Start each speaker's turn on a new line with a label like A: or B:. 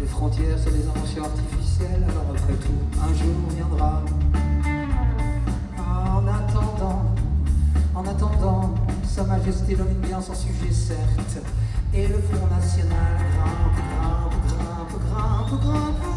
A: Les frontières, c'est des inventions artificielles, alors après tout, un jour viendra. En attendant, en attendant, Sa Majesté domine bien son sujet, certes, et le Front National grimpe, grimpe, grimpe, grimpe, grimpe.